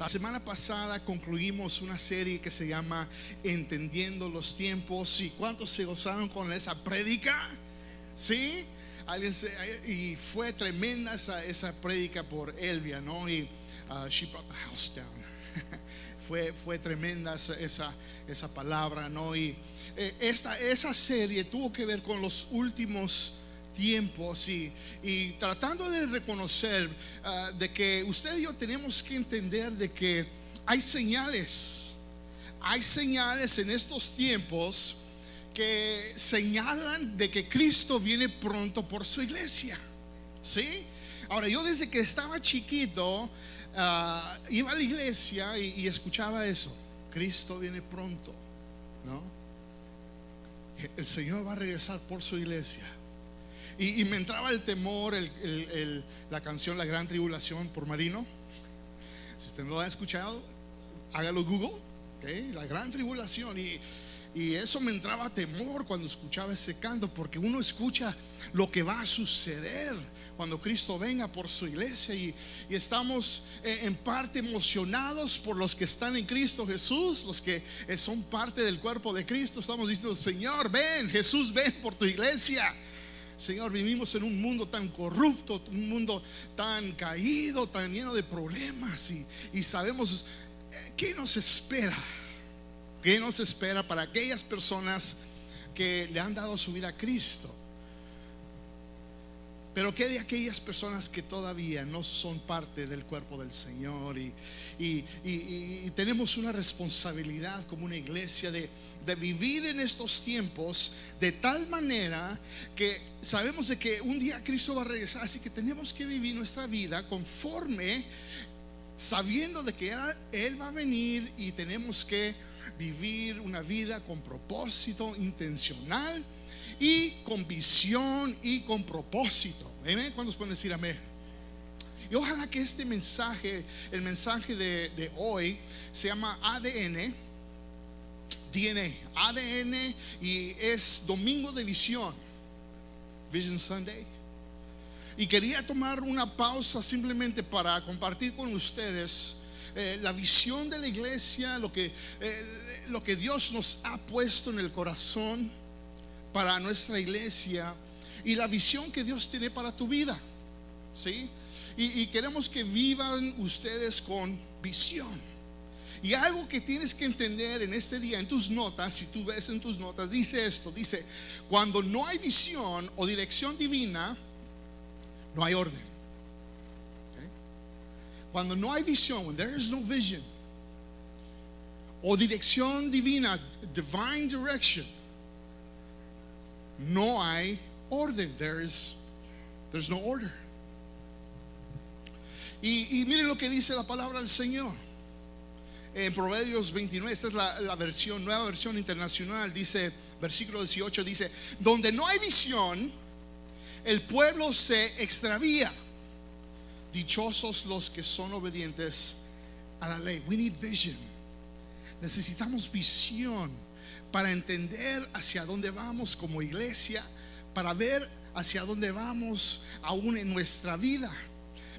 La semana pasada concluimos una serie que se llama Entendiendo los tiempos. ¿Y cuántos se gozaron con esa prédica? ¿Sí? y fue tremenda esa, esa prédica por Elvia, ¿no? Y uh, she brought the house down. fue, fue tremenda esa, esa, palabra, ¿no? Y eh, esta, esa serie tuvo que ver con los últimos tiempos y, y tratando de reconocer uh, de que usted y yo tenemos que entender de que hay señales, hay señales en estos tiempos que señalan de que Cristo viene pronto por su iglesia. ¿Sí? Ahora, yo desde que estaba chiquito, ah, iba a la iglesia y, escuchaba eso. Cristo viene pronto. ¿No? El Señor va a regresar por su iglesia. Y, me entraba el temor, la canción La Gran Tribulación por Marino. Si usted no lo ha escuchado, hágalo Google. La Gran Tribulación. Y y eso me entraba temor cuando escuchaba ese canto, porque uno escucha lo que va a suceder cuando Cristo venga por su iglesia y, estamos eh, en parte emocionados por los que están en Cristo Jesús, los que eh, son parte del cuerpo de Cristo. Estamos diciendo, Señor, ven, Jesús, ven por tu iglesia. Señor, vivimos en un mundo tan corrupto, un mundo tan caído, tan lleno de problemas y, y sabemos eh, qué nos espera ¿Qué nos espera para aquellas personas que le han dado su vida a Cristo? Pero ¿qué de aquellas personas que todavía no son parte del cuerpo del Señor? Y, tenemos una responsabilidad como una iglesia de, de, vivir en estos tiempos de tal manera que sabemos de que un día Cristo va a regresar, así que tenemos que vivir nuestra vida conforme, sabiendo de que Él va a venir y tenemos que vivir una vida con propósito intencional y con visión y con propósito. Amén. ¿Cuántos pueden decir amén? Y ojalá que este mensaje, el mensaje de, hoy, se llama ADN. DNA, ADN y es Domingo de Visión, Vision Sunday. Y quería tomar una pausa simplemente para compartir con ustedes eh, la visión de la iglesia, lo que, eh, lo que Dios nos ha puesto en el corazón para nuestra iglesia y la visión que Dios tiene para tu vida. ¿Sí? Y, queremos que vivan ustedes con visión. Y algo que tienes que entender en este día, en tus notas, si tú ves en tus notas, dice esto, dice, cuando no hay visión o dirección divina, no hay orden. Cuando no hay visión, when there is no vision, o dirección divina, divine direction, no hay orden. There is, there's no order. Y, miren lo que dice la palabra del Señor. En Proverbios 29, esta es la, la versión, nueva versión internacional, dice, versículo 18, dice, donde no hay visión, el pueblo se extravía. Dichosos los que son obedientes a la ley. We need vision. Necesitamos visión para entender hacia dónde vamos como iglesia, para ver hacia dónde vamos aún en nuestra vida.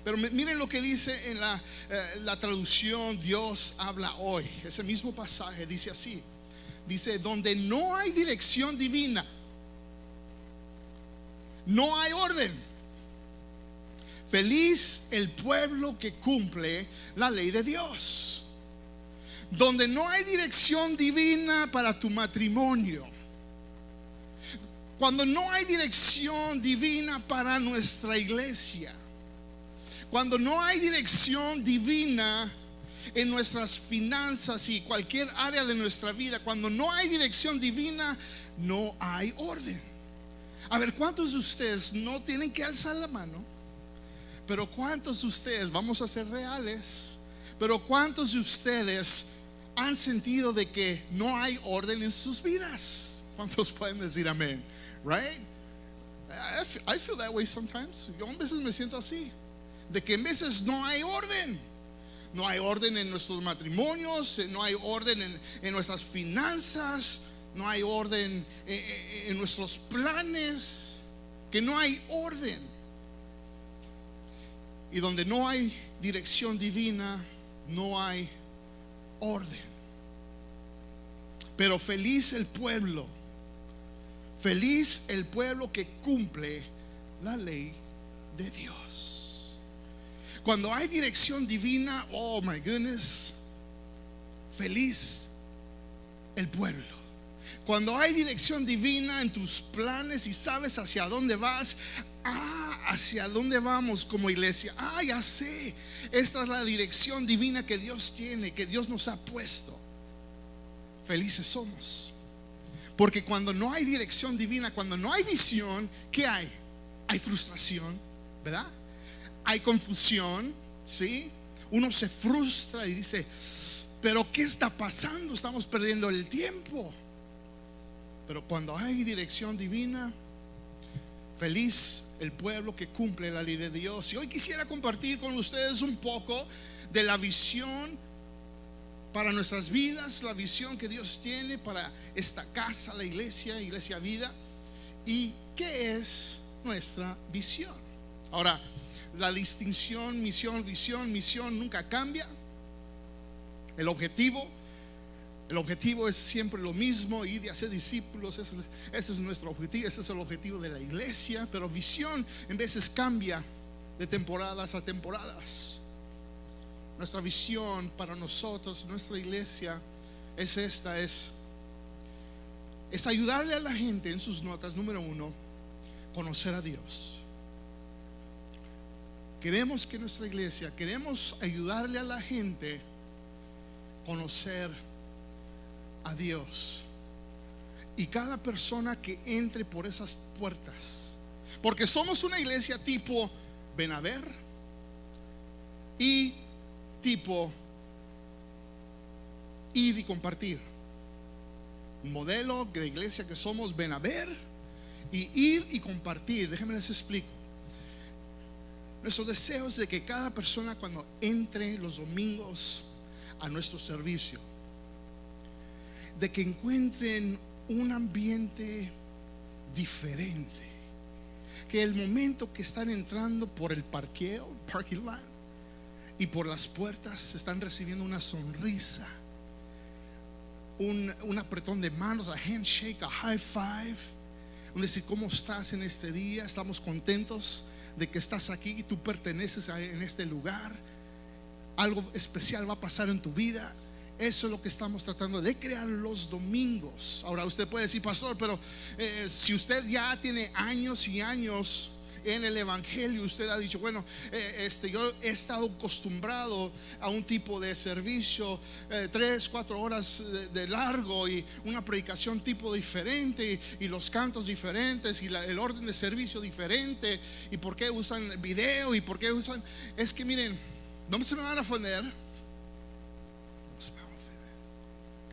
Pero miren lo que dice en la, eh, la traducción Dios habla hoy. Ese mismo pasaje dice así. Dice, donde no hay dirección divina, no hay orden. Feliz el pueblo que cumple la ley de Dios. Donde no hay dirección divina para tu matrimonio. Cuando no hay dirección divina para nuestra iglesia. Cuando no hay dirección divina en nuestras finanzas y cualquier área de nuestra vida. Cuando no hay dirección divina, no hay orden. A ver, ¿cuántos de ustedes no tienen que alzar la mano? Pero ¿cuántos de ustedes, vamos a ser reales, pero cuántos de ustedes han sentido de que no hay orden en sus vidas? ¿Cuántos pueden decir amén? Right? I feel that way sometimes. Yo a veces me siento así, de que en veces no hay orden. No hay orden en nuestros matrimonios, no hay orden en, nuestras finanzas, no hay orden en, en nuestros planes, que no hay orden. Y donde no hay dirección divina, no hay. Pero feliz el pueblo, feliz el pueblo que cumple la ley de Dios. Cuando hay dirección divina, oh my goodness, feliz el pueblo. Cuando hay dirección divina en tus planes y sabes hacia dónde vas, ah, hacia dónde vamos como iglesia. Ah, ya sé, esta es la dirección divina que Dios tiene, que Dios nos ha puesto. Felices somos. Porque cuando no hay dirección divina, cuando no hay visión, ¿qué hay? Hay frustración, ¿verdad? Hay confusión, ¿sí? Uno se frustra y dice, pero ¿qué está pasando? Estamos perdiendo el tiempo. Pero cuando hay dirección divina, feliz el pueblo que cumple la ley de Dios. Y hoy quisiera compartir con ustedes un poco de la visión para nuestras vidas, la visión que Dios tiene para esta casa, la iglesia, iglesia vida, y qué es nuestra visión. Ahora, la distinción, misión, visión, misión nunca cambia. El objetivo el objetivo es siempre lo mismo, ir y hacer discípulos, ese, es nuestro objetivo, ese es el objetivo de la iglesia, pero visión en veces cambia de temporadas a temporadas. Nuestra visión para nosotros, nuestra iglesia, es esta, es, es ayudarle a la gente en sus notas, número uno, conocer a Dios. Queremos que nuestra iglesia, queremos ayudarle a la gente conocer a Dios. Y cada persona que entre por esas puertas, porque somos una iglesia tipo ven a ver y tipo ir y compartir. Modelo de iglesia que somos ven a ver y ir y compartir. Déjenme les explico. Nuestro deseo es de que cada persona cuando entre los domingos a nuestro servicio de que encuentren un ambiente diferente. Que el momento que están entrando por el parqueo, parking lot, y por las puertas están recibiendo una sonrisa, un, un apretón de manos, a handshake, a high five, un decir, ¿cómo estás en este día? Estamos contentos de que estás aquí y tú perteneces en este lugar. Algo especial va a pasar en tu vida eso es lo que estamos tratando de crear los domingos. Ahora usted puede decir, pastor, pero eh, si usted ya tiene años y años en el Evangelio, usted ha dicho, bueno, eh, este, yo he estado acostumbrado a un tipo de servicio, eh, tres, cuatro horas de, largo y una predicación tipo diferente y, los cantos diferentes y el orden de servicio diferente. Y por qué usan video y por qué usan... Es que miren, no se me van a poner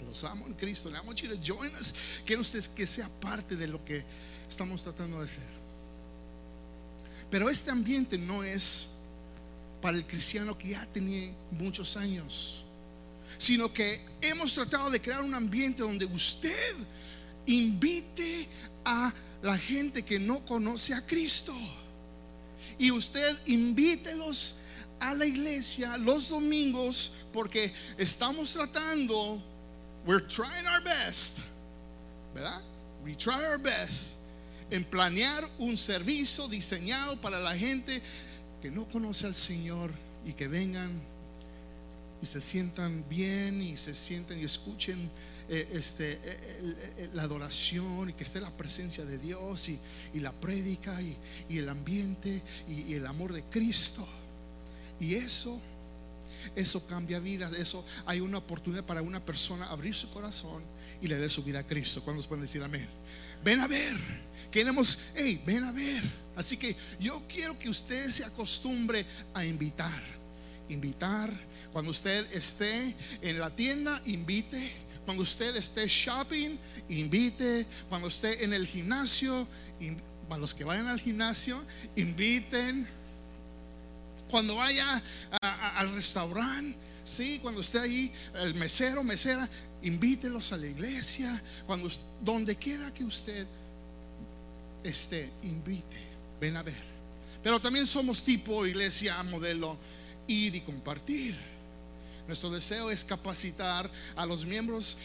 los amo en Cristo, le amo Chile, join us. Quiero usted que sea parte de lo que estamos tratando de hacer. Pero este ambiente no es para el cristiano que ya tenía muchos años, sino que hemos tratado de crear un ambiente donde usted invite a la gente que no conoce a Cristo. Y usted invítelos a la iglesia los domingos porque estamos tratando we're trying our best, ¿verdad? We try our best en planear un servicio diseñado para la gente que no conoce al Señor y que vengan y se sientan bien y se sienten y escuchen eh, este, eh, eh, la adoración y que esté la presencia de Dios y, la prédica y, el ambiente y el amor de Cristo. Y eso eso cambia vidas, eso hay una oportunidad para una persona abrir su corazón y le dé su vida a Cristo. ¿Cuándo pueden decir amén? Ven a ver, queremos, hey, ven a ver. Así que yo quiero que usted se acostumbre a invitar, invitar. Cuando usted esté en la tienda, invite. Cuando usted esté shopping, invite. Cuando esté en el gimnasio, para los que vayan al gimnasio, inviten cuando vaya al restaurante, sí, cuando esté ahí, el mesero, mesera, invítelos a la iglesia, cuando donde quiera que usted esté, invite, ven a ver. Pero también somos tipo iglesia modelo ir y compartir. Nuestro deseo es capacitar a los miembros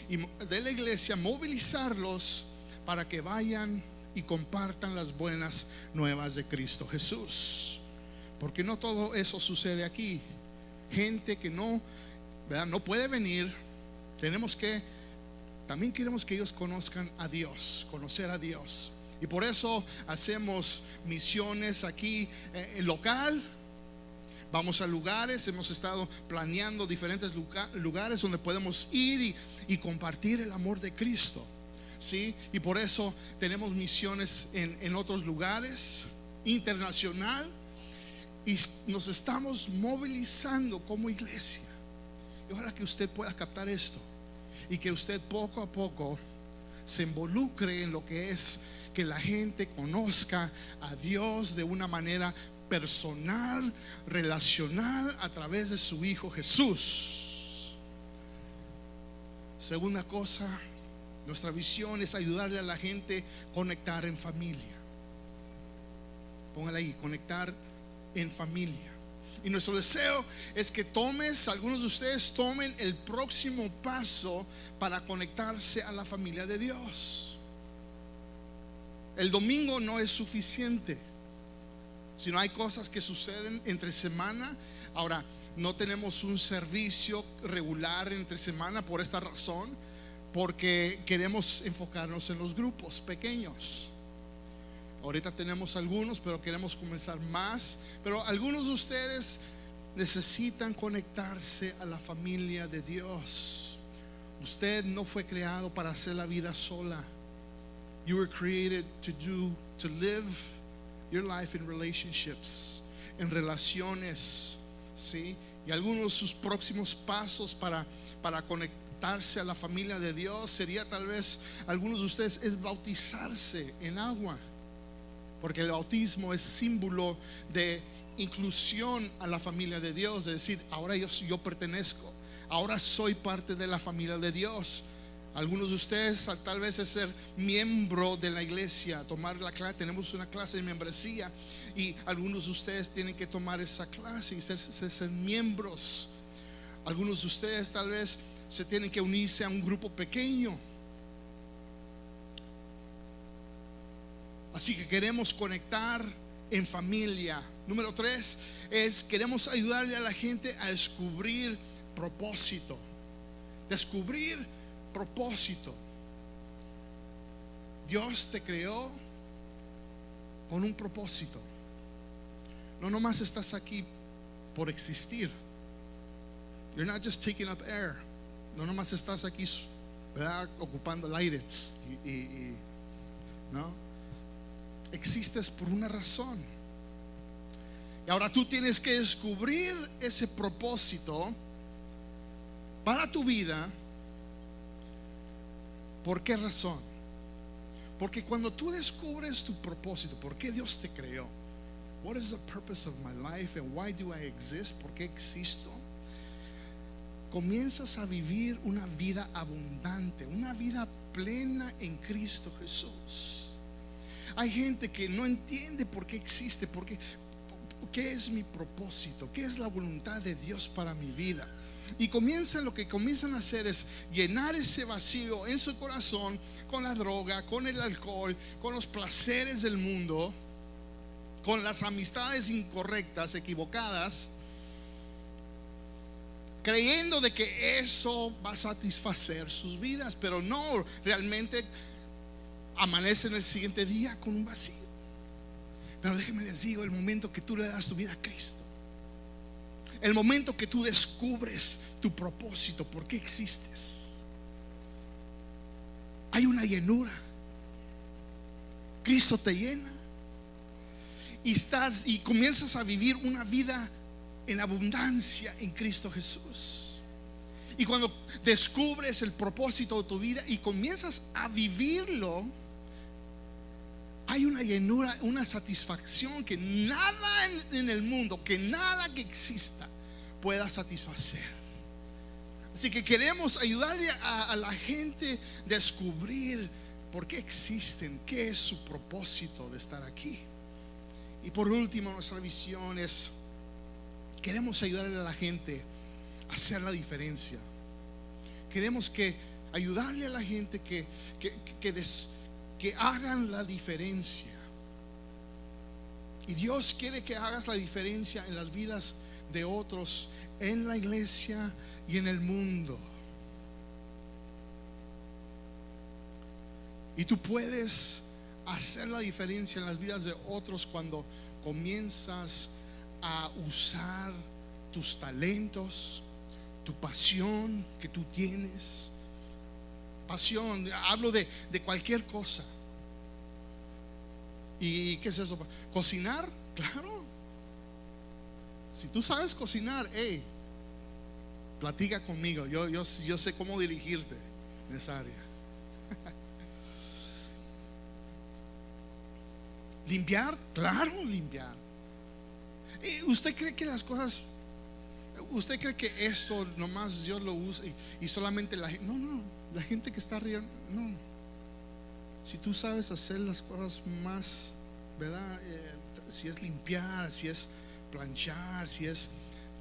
de la iglesia, movilizarlos para que vayan y compartan las buenas nuevas de Cristo Jesús. Porque no todo eso sucede aquí. Gente que no, no puede venir. Tenemos que, también queremos que ellos conozcan a Dios, conocer a Dios. Y por eso hacemos misiones aquí en eh, local, Vamos a lugares, hemos estado planeando diferentes lugares donde podemos ir y, compartir el amor de Cristo. ¿sí? Y por eso tenemos misiones en, otros lugares, internacional, y nos estamos movilizando como iglesia. Y ojalá que usted pueda captar esto y que usted poco a poco se involucre en lo que es que la gente conozca a Dios de una manera personal, relacional a través de su Hijo Jesús. Segunda cosa, nuestra visión es ayudarle a la gente a conectar en familia. Póngale ahí, conectar en familia. Y nuestro deseo es que tomes, algunos de ustedes tomen el próximo paso para conectarse a la familia de Dios. El domingo no es suficiente. Si no hay cosas que suceden entre semana, ahora no tenemos un servicio regular entre semana por esta razón, porque queremos enfocarnos en los grupos pequeños. Ahorita tenemos algunos, pero queremos comenzar más. Pero algunos de ustedes necesitan conectarse a la familia de Dios. Usted no fue creado para hacer la vida sola. You were created to do, to live your life in relationships, en relaciones, ¿sí? Y algunos de sus próximos pasos para, para conectarse a la familia de Dios sería tal vez, algunos de ustedes, es bautizarse en agua, porque el bautismo es símbolo de inclusión a la familia de Dios, de decir, ahora yo, yo pertenezco, ahora soy parte de la familia de Dios. Algunos de ustedes tal vez es ser miembro de la iglesia, tomar la clase, tenemos una clase de membresía y algunos de ustedes tienen que tomar esa clase y ser, ser, miembros. Algunos de ustedes tal vez se tienen que unirse a un grupo pequeño. Así que queremos conectar en familia. Número tres es queremos ayudarle a la gente a descubrir propósito. Descubrir propósito. Dios te creó con un propósito. No nomás estás aquí por existir. You're not just taking up air. No nomás estás aquí, ¿verdad? Ocupando el aire. Y, no. Existes por una razón. Y ahora tú tienes que descubrir ese propósito para tu vida ¿Por qué razón? Porque cuando tú descubres tu propósito, ¿por qué Dios te creó? What is the purpose of my life and why do I exist? ¿Por qué existo? Comienzas a vivir una vida abundante, una vida plena en Cristo Jesús. Hay gente que no entiende por qué existe, por qué, qué es mi propósito, qué es la voluntad de Dios para mi vida. Y comienzan, lo que comienzan a hacer es llenar ese vacío en su corazón con la droga, con el alcohol, con los placeres del mundo, con las amistades incorrectas, equivocadas, creyendo de que eso va a satisfacer sus vidas, pero no, realmente amanecen el siguiente día con un vacío. Pero déjenme les digo, el momento que tú le das tu vida a Cristo, el momento que tú descubres tu propósito, por qué existes, hay una llenura. Cristo te llena y estás y comienzas a vivir una vida en abundancia en Cristo Jesús. Y cuando descubres el propósito de tu vida y comienzas a vivirlo, hay una llenura, una satisfacción que nada en, el mundo, que nada que exista pueda satisfacer. Así que queremos ayudarle a, la gente a descubrir por qué existen, qué es su propósito de estar aquí. Y por último, nuestra visión es, queremos ayudarle a la gente hacer la diferencia. Queremos que ayudarle a la gente que, que, que hagan la diferencia. Y Dios quiere que hagas la diferencia en las vidas de otros, en la iglesia y en el mundo. Y tú puedes hacer la diferencia en las vidas de otros cuando comienzas a usar tus talentos, tu pasión que tú tienes. Pasión, hablo de, cualquier cosa. ¿Y qué es eso? ¿Cocinar? Claro. Si tú sabes cocinar, hey, platica conmigo. Yo, yo, yo sé cómo dirigirte en esa área. ¿Limpiar? Claro, limpiar. ¿Usted cree que las cosas, usted cree que esto nomás Dios lo usa y, solamente la gente, no, no, la gente que está arriba, no. Si tú sabes hacer las cosas más, ¿verdad? Eh, si es limpiar, si es planchar, si es,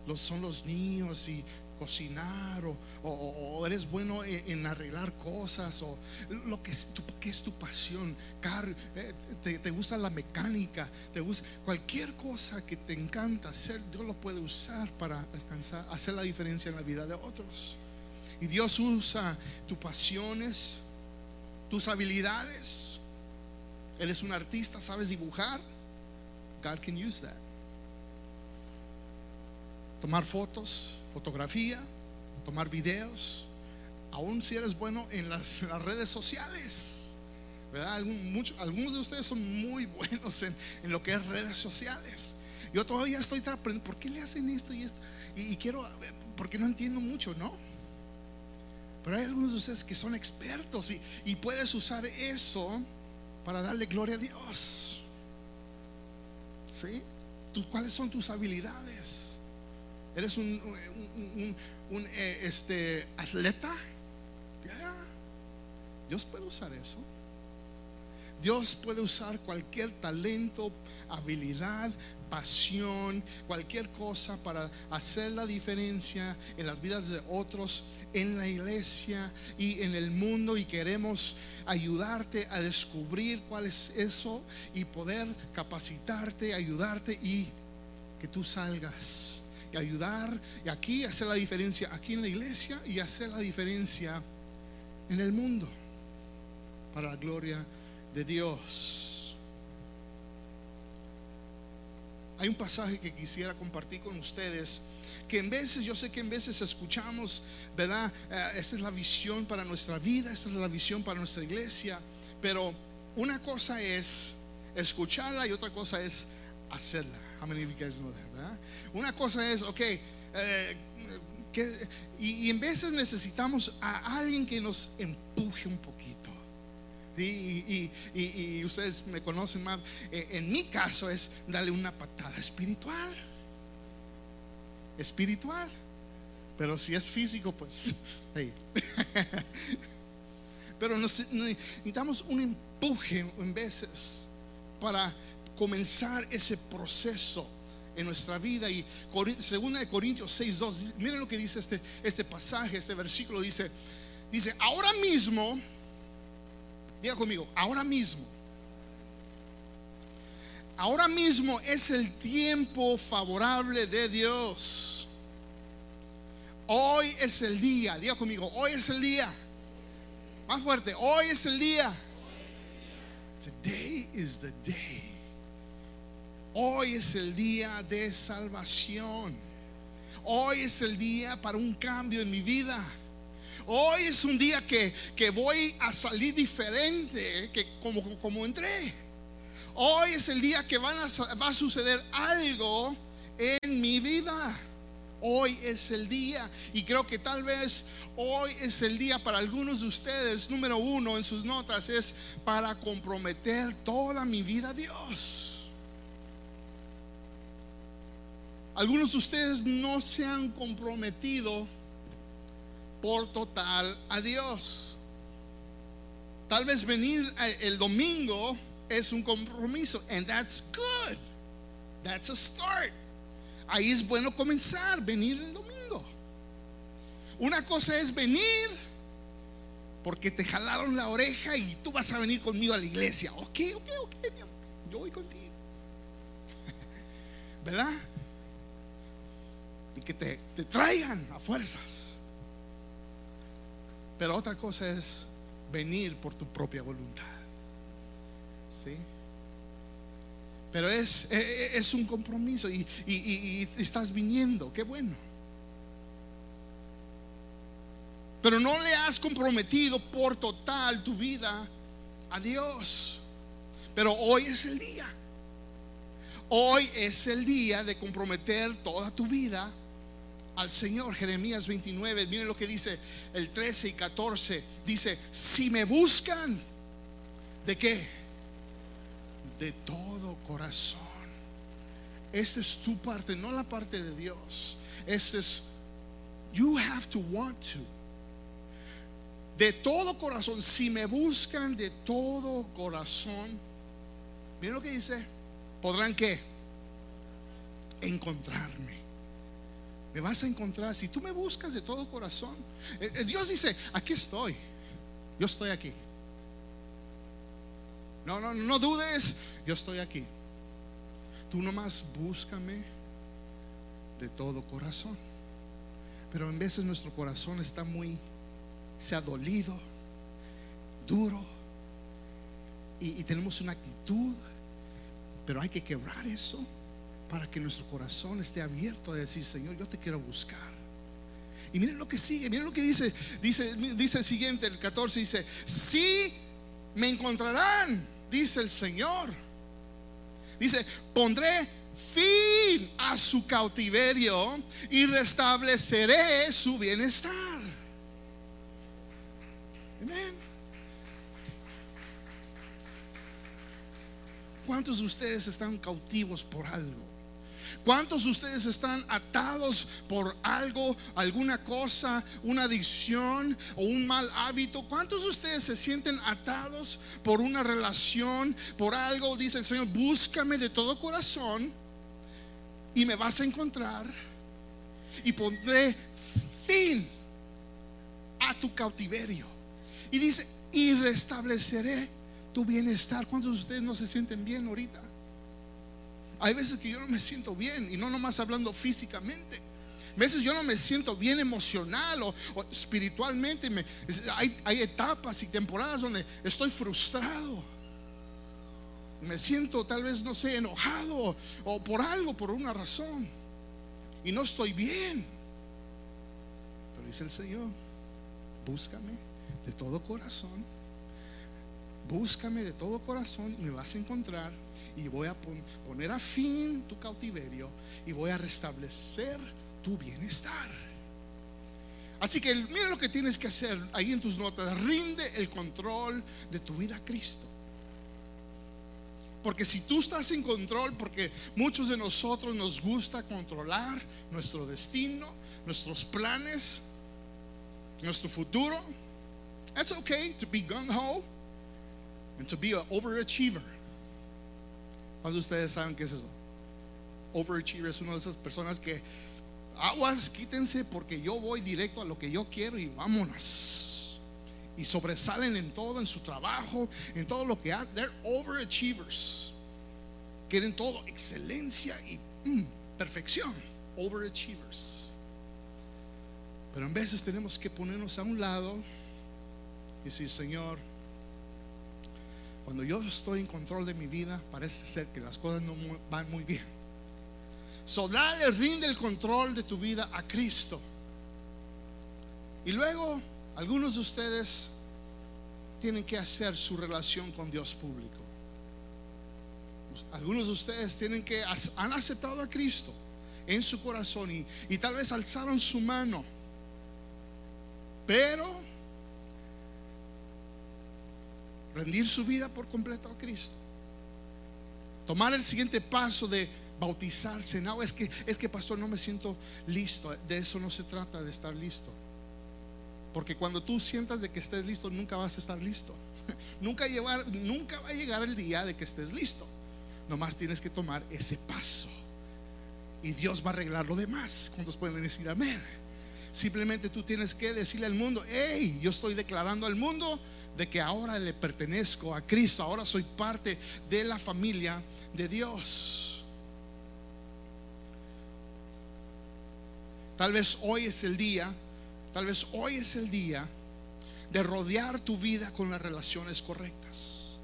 los, son los niños y cocinar o, eres bueno en, arreglar cosas o lo que es tu, que es tu pasión, car, eh, te, gusta la mecánica, te gusta cualquier cosa que te encanta hacer, Dios lo puede usar para alcanzar, hacer la diferencia en la vida de otros. Y Dios usa tus pasiones, tus habilidades. Eres un artista, sabes dibujar. God can use that. Tomar fotos, fotografía, tomar videos, aún si eres bueno en las, redes sociales. ¿verdad? algunos de ustedes son muy buenos en, lo que es redes sociales. Yo todavía estoy aprendiendo, ¿por qué le hacen esto y esto? Y, quiero, porque no entiendo mucho, ¿no? Pero hay algunos de ustedes que son expertos y, puedes usar eso para darle gloria a Dios. ¿Sí? ¿Cuáles son tus habilidades? eres un, un, eh, este, atleta, Dios puede usar eso. Dios puede usar cualquier talento, habilidad, pasión, cualquier cosa para hacer la diferencia en las vidas de otros, en la iglesia y en el mundo. Y queremos ayudarte a descubrir cuál es eso y poder capacitarte, ayudarte y que tú salgas y ayudar y aquí hacer la diferencia, aquí en la iglesia y hacer la diferencia en el mundo para la gloria de Dios. Hay un pasaje que quisiera compartir con ustedes que en veces, yo sé que en veces escuchamos, ¿verdad? Eh, esta es la visión para nuestra vida, esta es la visión para nuestra iglesia, pero una cosa es escucharla y otra cosa es hacerla. How many of you guys that? Una cosa es, ok, eh, y, en veces necesitamos a alguien que nos empuje un poquito. Y, y, ustedes me conocen más. Eh, en mi caso es darle una patada espiritual. Espiritual. Pero si es físico, pues. Pero necesitamos un empuje en veces para comenzar ese proceso en nuestra vida. Y segunda de Corintios 6, 2, miren lo que dice este, este pasaje, este versículo dice, dice, ahora mismo, diga conmigo, ahora mismo, ahora mismo es el tiempo favorable de Dios. Hoy es el día, diga conmigo, hoy es el día. Más fuerte, hoy es el día. Today is the day. Hoy es el día de salvación. Hoy es el día para un cambio en mi vida. Hoy es un día que, voy a salir diferente que como, como entré. Hoy es el día que va a suceder algo en mi vida. Hoy es el día. Y creo que tal vez hoy es el día para algunos de ustedes. Número uno en sus notas es para comprometer toda mi vida a Dios. Algunos de ustedes no se han comprometido por total a Dios. Tal vez venir el domingo es un compromiso, and that's good. That's a start. Ahí es bueno comenzar, venir el domingo. Una cosa es venir porque te jalaron la oreja y tú vas a venir conmigo a la iglesia. Ok, ok, ok, yo voy contigo. ¿Verdad? Y que te, te traigan a fuerzas. Pero otra cosa es venir por tu propia voluntad. ¿Sí? Pero es, e, e, es un compromiso y, y, estás viniendo, qué bueno. Pero no le has comprometido por total tu vida a Dios. Pero hoy es el día. Hoy es el día de comprometer toda tu vida al Señor. Jeremías 29, miren lo que dice el 13 y 14. Dice, si me buscan, ¿de qué? de todo corazón. Esta es tu parte, no la parte de Dios. Este es, you have to want to. De todo corazón, si me buscan de todo corazón, miren lo que dice, podrán que encontrarme. Me vas a encontrar si tú me buscas de todo corazón. Eh, eh, Dios dice, aquí estoy. Yo estoy aquí. No, no, no dudes, yo estoy aquí. Tú nomás búscame de todo corazón. Pero en veces nuestro corazón está muy, se ha dolido, duro, y, y tenemos una actitud, pero hay que quebrar eso para que nuestro corazón esté abierto a decir, Señor, yo te quiero buscar. Y miren lo que sigue, miren lo que dice, dice, dice el siguiente, el 14 dice, si me encontrarán dice el Señor. Dice, pondré fin a su cautiverio y restableceré su bienestar. Amén. ¿Cuántos de ustedes están cautivos por algo? ¿Cuántos de ustedes están atados por algo, alguna cosa, una adicción o un mal hábito? ¿Cuántos de ustedes se sienten atados por una relación, por algo? Dice el Señor, búscame de todo corazón y me vas a encontrar y pondré fin a tu cautiverio. Y dice, y restableceré tu bienestar. ¿Cuántos de ustedes no se sienten bien ahorita? Hay veces que yo no me siento bien y no nomás hablando físicamente. A veces yo no me siento bien emocional o, espiritualmente. hay, hay etapas y temporadas donde estoy frustrado. Me siento tal vez, no sé, enojado o por algo, por una razón. Y no estoy bien. Pero dice el Señor, búscame de todo corazón. Búscame de todo corazón y me vas a encontrar y voy a poner a fin tu cautiverio y voy a restablecer tu bienestar. Así que mira lo que tienes que hacer ahí en tus notas. Rinde el control de tu vida a Cristo. Porque si tú estás en control, porque muchos de nosotros nos gusta controlar nuestro destino, nuestros planes, nuestro futuro. It's okay to be gung ho and to be an overachiever. ¿Cuántos de ustedes saben qué es eso? Overachiever es una de esas personas que aguas, quítense porque yo voy directo a lo que yo quiero y vámonos. Y sobresalen en todo, en su trabajo, en todo lo que hacen. They're overachievers. Quieren todo, excelencia y mm, perfección. Overachievers. Pero en veces tenemos que ponernos a un lado y decir, Señor, cuando yo estoy en control de mi vida, parece ser que las cosas no van muy bien. So, dale, rinde el control de tu vida a Cristo. Y luego, algunos de ustedes tienen que hacer su relación con Dios público. Algunos de ustedes tienen que han aceptado a Cristo en su corazón y, y tal vez alzaron su mano. Pero rendir su vida por completo a Cristo. Tomar el siguiente paso de bautizarse. No, es que, es que pastor, no me siento listo. De eso no se trata de estar listo. Porque cuando tú sientas de que estés listo, nunca vas a estar listo. Nunca, llevar, nunca va a llegar el día de que estés listo. Nomás tienes que tomar ese paso. Y Dios va a arreglar lo demás. ¿Cuántos pueden decir amén? Simplemente tú tienes que decirle al mundo, hey, yo estoy declarando al mundo de que ahora le pertenezco a Cristo, ahora soy parte de la familia de Dios. Tal vez hoy es el día, tal vez hoy es el día de rodear tu vida con las relaciones correctas.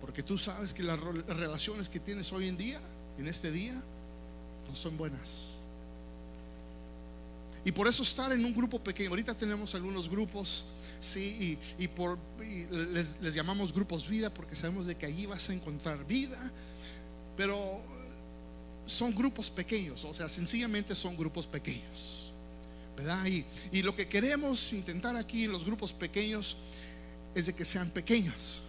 Porque tú sabes que las relaciones que tienes hoy en día, en este día, no son buenas. Y por eso estar en un grupo pequeño, ahorita tenemos algunos grupos, sí, y, por, les, les, llamamos grupos vida porque sabemos de que allí vas a encontrar vida, pero son grupos pequeños, o sea, sencillamente son grupos pequeños, ¿verdad? Y, y lo que queremos intentar aquí en los grupos pequeños es de que sean pequeños,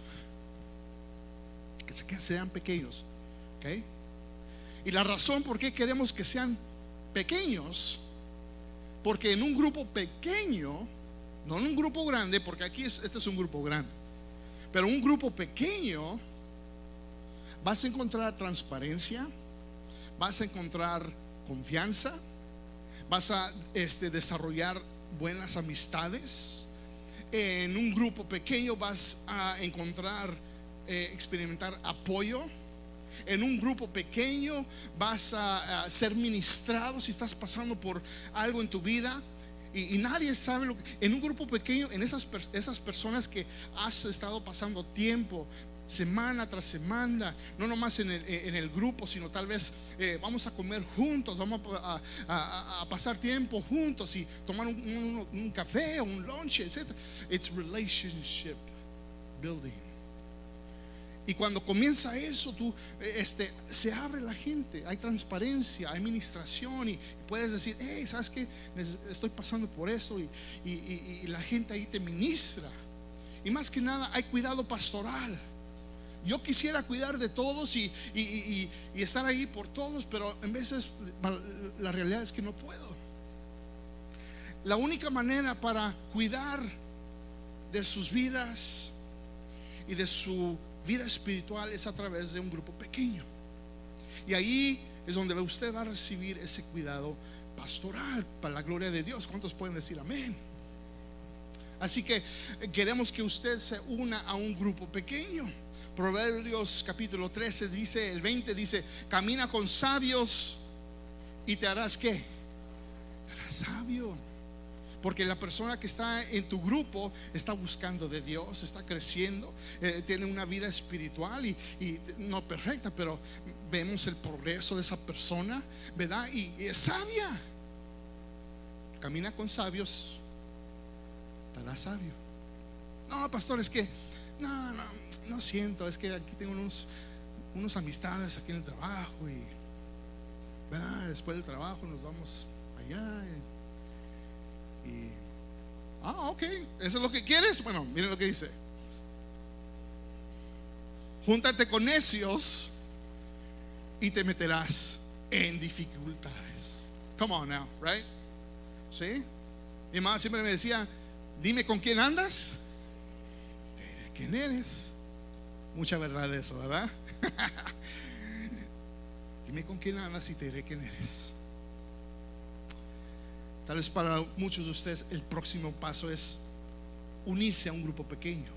que sean pequeños, ¿ok? Y la razón por qué queremos que sean pequeños porque en un grupo pequeño, no en un grupo grande, porque aquí este es un grupo grande, pero un grupo pequeño vas a encontrar transparencia, vas a encontrar confianza, vas a este, desarrollar buenas amistades. En un grupo pequeño vas a encontrar, eh, experimentar apoyo en un grupo pequeño, vas a, ser ministrado si estás pasando por algo en tu vida. Y, nadie sabe lo que, en un grupo pequeño, en esas, esas personas que has estado pasando tiempo, semana tras semana, no nomás en el, grupo, sino tal vez eh, vamos a comer juntos, vamos a, pasar tiempo juntos y tomar un, un, café, un lunch, etc. It's relationship building. Y cuando comienza eso, tú, eh, este, se abre la gente, hay transparencia, hay administración y puedes decir, hey, ¿sabes qué? Estoy pasando por eso y, la gente ahí te ministra. Y más que nada, hay cuidado pastoral. Yo quisiera cuidar de todos y, y estar ahí por todos, pero en veces la realidad es que no puedo. La única manera para cuidar de sus vidas y de su vida espiritual es a través de un grupo pequeño. Y ahí es donde usted va a recibir ese cuidado pastoral para la gloria de Dios. ¿Cuántos pueden decir amén? Así que eh, queremos que usted se una a un grupo pequeño. Proverbios capítulo 13 dice, el 20 dice, camina con sabios y te harás qué? Te harás sabio. Porque la persona que está en tu grupo está buscando de Dios, está creciendo, eh, tiene una vida espiritual y, no perfecta, pero vemos el progreso de esa persona, ¿verdad? Y, es sabia. Camina con sabios, estará sabio. No, pastor, es que no, no, no siento, es que aquí tengo unos, unos amistades aquí en el trabajo y ¿verdad? después del trabajo nos vamos allá. Ah, ok, eso es lo que quieres. Bueno, miren lo que dice. Júntate con necios y te meterás en dificultades. Come on now, right? ¿Sí? Mi mamá siempre me decía, dime con quién andas, te diré quién eres. Mucha verdad de eso, ¿verdad? dime con quién andas y te diré quién eres. Tal vez para muchos de ustedes el próximo paso es unirse a un grupo pequeño.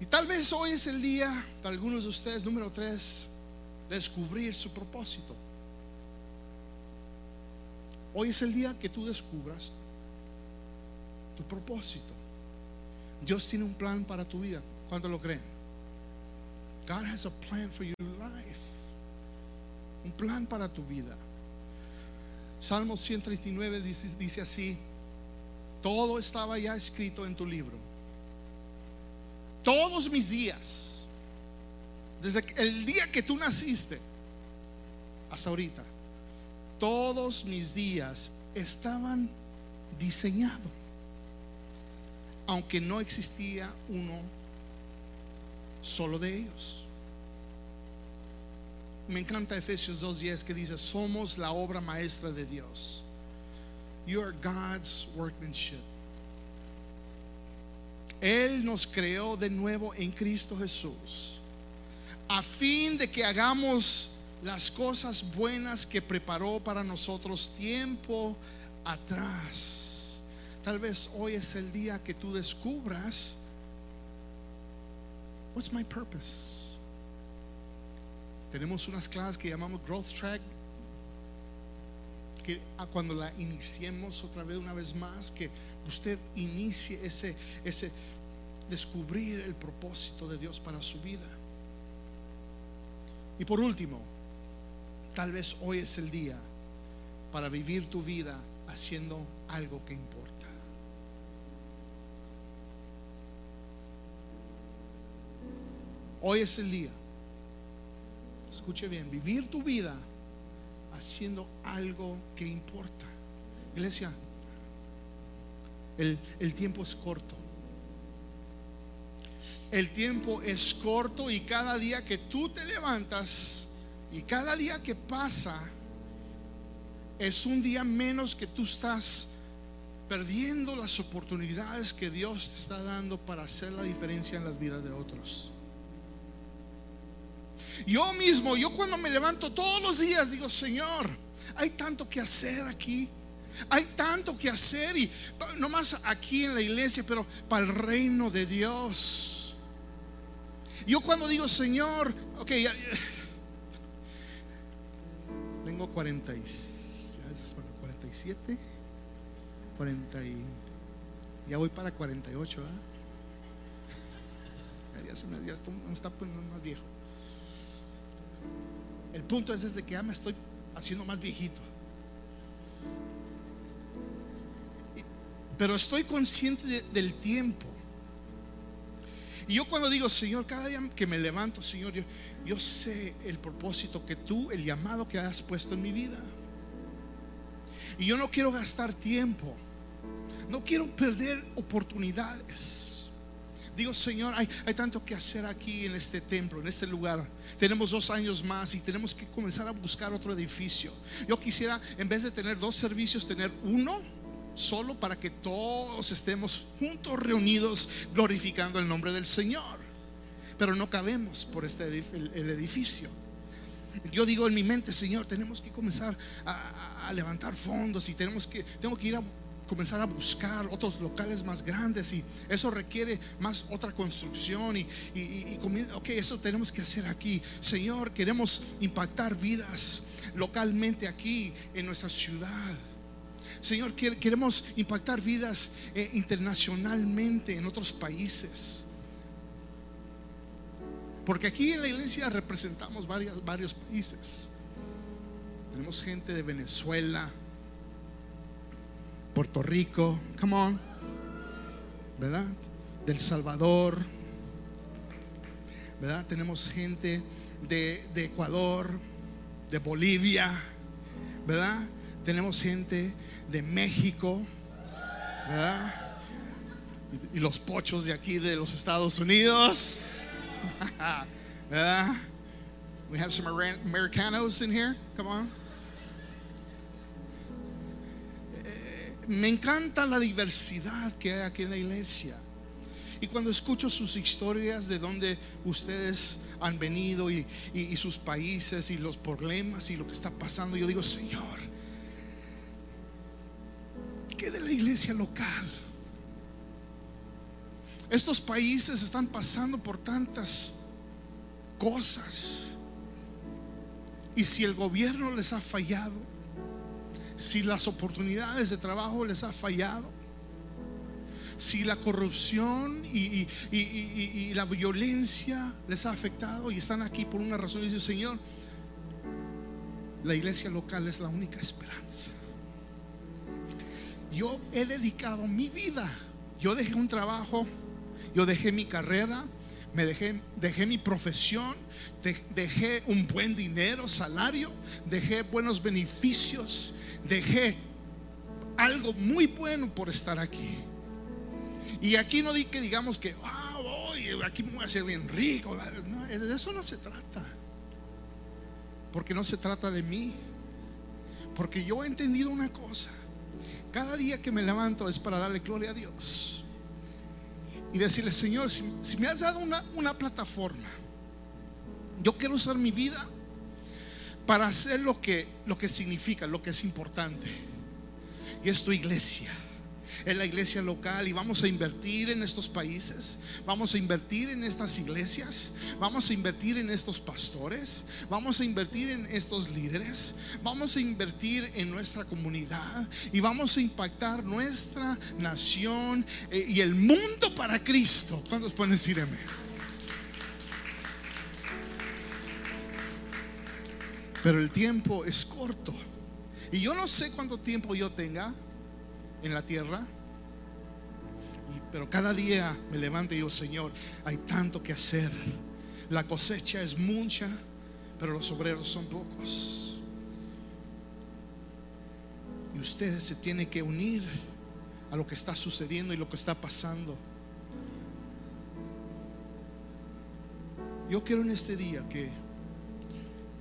Y tal vez hoy es el día, para algunos de ustedes, número tres, descubrir su propósito. Hoy es el día que tú descubras tu propósito. Dios tiene un plan para tu vida. ¿Cuánto lo creen? God has a plan for your life. Un plan para tu vida. Salmo 139 dice, dice así, todo estaba ya escrito en tu libro. Todos mis días, desde el día que tú naciste hasta ahorita, todos mis días estaban diseñados, aunque no existía uno solo de ellos. Me encanta Efesios 2.10 que dice, somos la obra maestra de Dios. You are God's workmanship. Él nos creó de nuevo en Cristo Jesús, a fin de que hagamos las cosas buenas que preparó para nosotros tiempo atrás. Tal vez hoy es el día que tú descubras what's my purpose. Tenemos unas clases que llamamos Growth Track que cuando la iniciemos otra vez una vez más que usted inicie ese ese descubrir el propósito de Dios para su vida. Y por último, tal vez hoy es el día para vivir tu vida haciendo algo que importa. Hoy es el día. Escuche bien, vivir tu vida haciendo algo que importa. Iglesia, el, tiempo es corto. El tiempo es corto y cada día que tú te levantas y cada día que pasa es un día menos que tú estás perdiendo las oportunidades que Dios te está dando para hacer la diferencia en las vidas de otros. Yo mismo, yo cuando me levanto todos los días digo, Señor, hay tanto que hacer aquí. Hay tanto que hacer y no más aquí en la iglesia, pero para el reino de Dios. Yo cuando digo, Señor, ok, tengo 40 47, 40 ya voy para 48, ¿eh? ya se me ya está, está más viejo. El punto es desde que ya me estoy haciendo más viejito. Pero estoy consciente del tiempo. Y yo cuando digo, Señor, cada día que me levanto, Señor, yo, yo sé el propósito que tú, el llamado que has puesto en mi vida. Y yo no quiero gastar tiempo. No quiero perder oportunidades. Digo, Señor, hay, hay, tanto que hacer aquí en este templo, en este lugar. Tenemos dos años más y tenemos que comenzar a buscar otro edificio. Yo quisiera, en vez de tener dos servicios, tener uno solo para que todos estemos juntos reunidos glorificando el nombre del Señor. Pero no cabemos por este el edificio. Yo digo en mi mente, Señor, tenemos que comenzar a, levantar fondos y tenemos que, tengo que ir a comenzar a buscar otros locales más grandes y eso requiere más otra construcción y, y, ok, eso tenemos que hacer aquí. Señor, queremos impactar vidas localmente aquí en nuestra ciudad. Señor, queremos impactar vidas eh, internacionalmente en otros países. Porque aquí en la iglesia representamos varios, varios países. Tenemos gente de Venezuela, Puerto Rico, come on, ¿verdad? Del Salvador, ¿verdad? Tenemos gente de, de Ecuador, de Bolivia, ¿verdad? Tenemos gente de México, ¿verdad? Y los pochos de aquí de los Estados Unidos, ¿verdad? We have some Americanos in here. Come on. Me encanta la diversidad que hay aquí en la iglesia. Y cuando escucho sus historias de donde ustedes han venido y, y, sus países y los problemas y lo que está pasando, yo digo, Señor, de la iglesia local? Estos países están pasando por tantas cosas. Y si el gobierno les ha fallado, si las oportunidades de trabajo les ha fallado, si la corrupción y, la violencia les ha afectado y están aquí por una razón, dice Señor, la iglesia local es la única esperanza yo he dedicado mi vida. Yo dejé un trabajo, yo dejé mi carrera, me dejé, dejé mi profesión, dejé un buen dinero, salario, dejé buenos beneficios, dejé algo muy bueno por estar aquí. Y aquí no di que digamos que, wow, aquí me voy a hacer bien rico. De eso no se trata. Porque no se trata de mí. Porque yo he entendido una cosa. Cada día que me levanto es para darle gloria a Dios. Y decirle, Señor, si, me has dado una, una plataforma, yo quiero usar mi vida para hacer lo que, lo que significa, lo que es importante. Y es tu iglesia en la iglesia local y vamos a invertir en estos países, vamos a invertir en estas iglesias, vamos a invertir en estos pastores, vamos a invertir en estos líderes, vamos a invertir en nuestra comunidad y vamos a impactar nuestra nación eh, y el mundo para Cristo. ¿Cuántos pueden decir? Pero el tiempo es corto. Y yo no sé cuánto tiempo yo tenga en la tierra. Pero cada día me levanto y digo, Señor, hay tanto que hacer. La cosecha es mucha, pero los obreros son pocos. Y usted se tiene que unir a lo que está sucediendo y lo que está pasando. Yo quiero en este día que,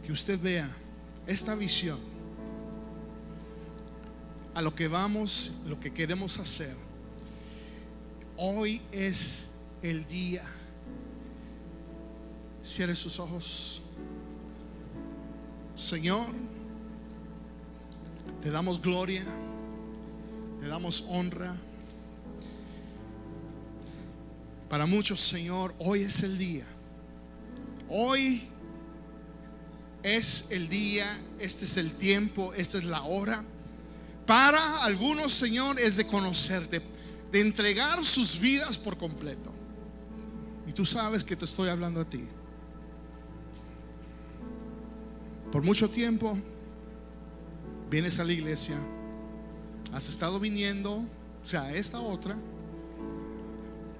que usted vea esta visión a lo que vamos, lo que queremos hacer. Hoy es el día. Cierre sus ojos. Señor, te damos gloria, te damos honra. Para muchos, Señor, hoy es el día. Hoy es el día, este es el tiempo, esta es la hora para algunos, Señor, es de conocerte, de entregar sus vidas por completo. Y tú sabes que te estoy hablando a ti. Por mucho tiempo vienes a la iglesia, has estado viniendo, o sea, esta otra,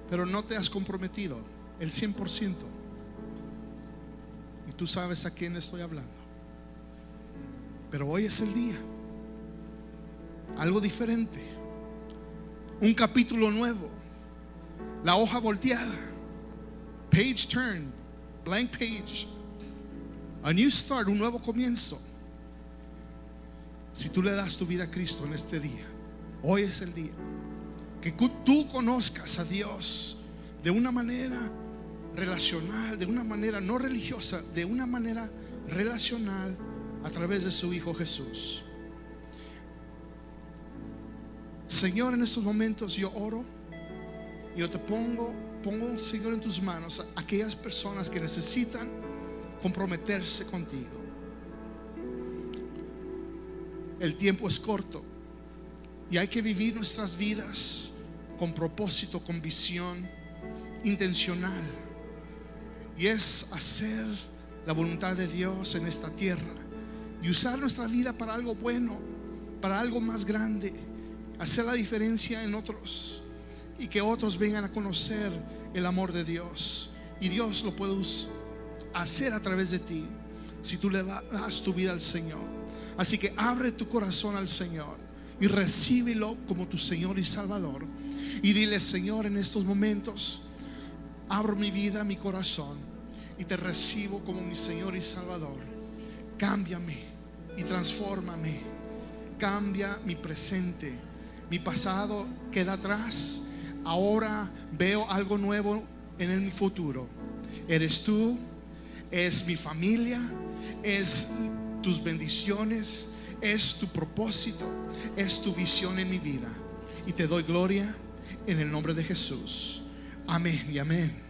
pero no te has comprometido el 100%. Tú sabes a quién estoy hablando. Pero hoy es el día. Algo diferente, un capítulo nuevo, la hoja volteada, page turn, blank page, a new start, un nuevo comienzo. Si tú le das tu vida a Cristo en este día, hoy es el día. Que tú conozcas a Dios de una manera relacional, de una manera no religiosa, de una manera relacional a través de su Hijo Jesús. Señor, en estos momentos yo oro. Yo te pongo, pongo, Señor, en tus manos a aquellas personas que necesitan comprometerse contigo. El tiempo es corto y hay que vivir nuestras vidas con propósito, con visión intencional. Y es hacer la voluntad de Dios en esta tierra y usar nuestra vida para algo bueno, para algo más grande hacer la diferencia en otros y que otros vengan a conocer el amor de Dios. Y Dios lo puede hacer a través de ti si tú le das tu vida al Señor. Así que abre tu corazón al Señor y recíbelo como tu Señor y Salvador. Y dile, Señor, en estos momentos, abro mi vida, mi corazón y te recibo como mi Señor y Salvador. Cámbiame y transfórmame. Cambia mi presente mi pasado queda atrás. Ahora veo algo nuevo en mi futuro. Eres tú, es mi familia, es tus bendiciones, es tu propósito, es tu visión en mi vida. Y te doy gloria en el nombre de Jesús. Amén y amén.